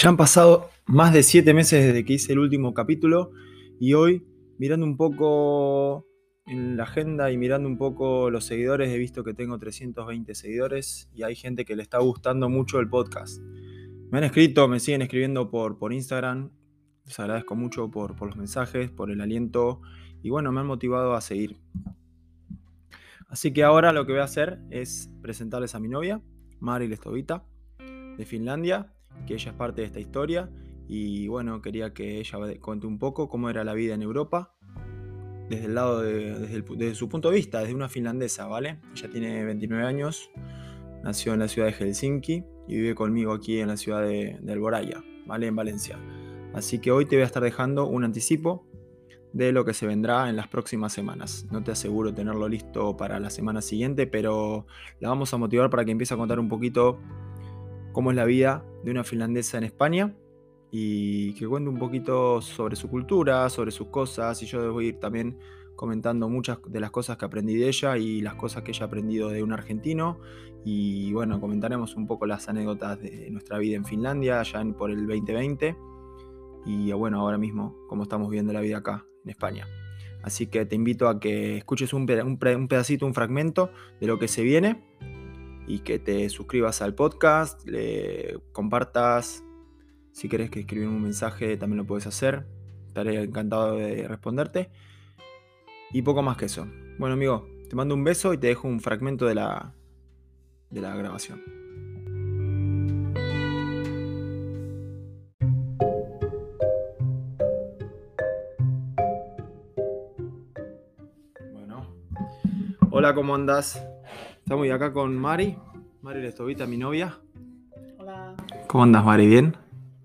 Ya han pasado más de siete meses desde que hice el último capítulo y hoy, mirando un poco en la agenda y mirando un poco los seguidores, he visto que tengo 320 seguidores y hay gente que le está gustando mucho el podcast. Me han escrito, me siguen escribiendo por, por Instagram. Les agradezco mucho por, por los mensajes, por el aliento y bueno, me han motivado a seguir. Así que ahora lo que voy a hacer es presentarles a mi novia, Mari Lestovita, de Finlandia, que ella es parte de esta historia y bueno, quería que ella cuente un poco cómo era la vida en Europa desde el lado de, desde, su punto de vista, desde una finlandesa, ¿vale? Ella tiene 29 años, nació en la ciudad de Helsinki y vive conmigo aquí en la ciudad de, de Alboraya, ¿vale? En Valencia. Así que hoy te voy a estar dejando un anticipo de lo que se vendrá en las próximas semanas. No te aseguro tenerlo listo para la semana siguiente, pero la vamos a motivar para que empiece a contar un poquito cómo es la vida de una finlandesa en España y que cuente un poquito sobre su cultura, sobre sus cosas y yo voy a ir también comentando muchas de las cosas que aprendí de ella y las cosas que ella ha aprendido de un argentino. Y bueno, comentaremos un poco las anécdotas de nuestra vida en Finlandia ya por el 2020 y bueno, ahora mismo cómo estamos viendo la vida acá en España. Así que te invito a que escuches un pedacito, un fragmento de lo que se viene y que te suscribas al podcast, le compartas. Si querés que escribir un mensaje, también lo puedes hacer. Estaré encantado de responderte. Y poco más que eso. Bueno, amigo, te mando un beso y te dejo un fragmento de la, de la grabación. Bueno. Hola, ¿cómo andas? Estamos acá con Mari, Mari Lestovita, mi novia. Hola. ¿Cómo andas, Mari? ¿Bien?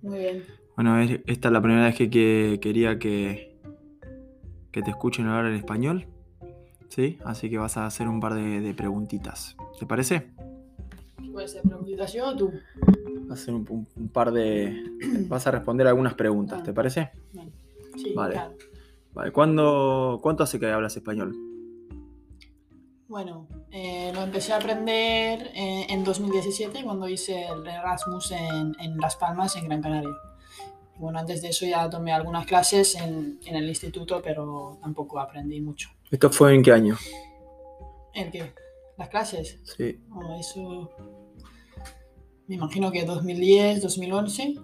Muy bien. Bueno, esta es la primera vez que, quería que, que te escuchen hablar en español. ¿Sí? Así que vas a hacer un par de, preguntitas. ¿Te parece? ¿Puede ser preguntitas yo o tú? Hacer un, par de. vas a responder algunas preguntas, ¿te parece? Sí, vale. Vale. ¿Cuánto hace que hablas español? Bueno, eh, lo empecé a aprender eh, en 2017 cuando hice el Erasmus en, en, Las Palmas, en Gran Canaria. Y bueno, antes de eso ya tomé algunas clases en, en, el instituto, pero tampoco aprendí mucho. ¿Esto fue en qué año? ¿En qué? ¿Las clases? Sí. Oh, eso. Me imagino que 2010, 2011,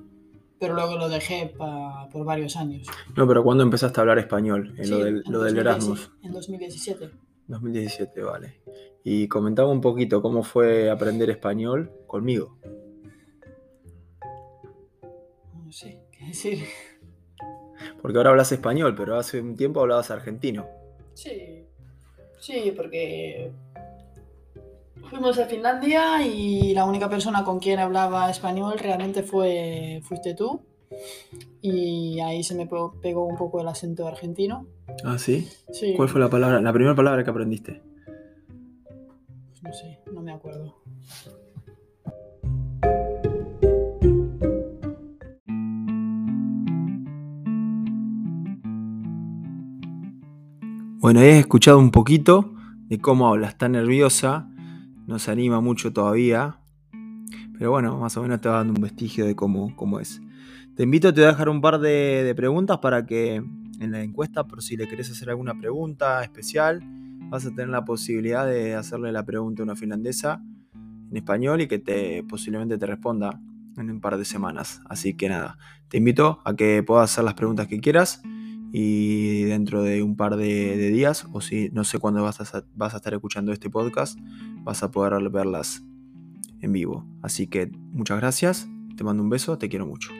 pero luego lo dejé pa, por varios años. No, pero ¿cuándo empezaste a hablar español? En Sí, lo del, en lo del 2017, Erasmus. En 2017. 2017, vale. Y comentaba un poquito cómo fue aprender español conmigo. No sé qué decir. Porque ahora hablas español, pero hace un tiempo hablabas argentino. Sí, sí, porque fuimos a Finlandia y la única persona con quien hablaba español realmente fue fuiste tú. Y ahí se me pe- pegó un poco el acento argentino. Ah, ¿sí? Sí, ¿Cuál fue la palabra, la primera palabra que aprendiste? no sé, no me acuerdo. Bueno, he escuchado un poquito de cómo habla. Está nerviosa, no se anima mucho todavía. Pero bueno, más o menos te va dando un vestigio de cómo, cómo es. Te invito, te voy a dejar un par de, preguntas para que en la encuesta, por si le querés hacer alguna pregunta especial, vas a tener la posibilidad de hacerle la pregunta a una finlandesa en español y que te posiblemente te responda en un par de semanas. Así que nada, te invito a que puedas hacer las preguntas que quieras y dentro de un par de, días, o si no sé cuándo vas a estar escuchando este podcast, vas a poder verlas en vivo. Así que muchas gracias, te mando un beso, te quiero mucho.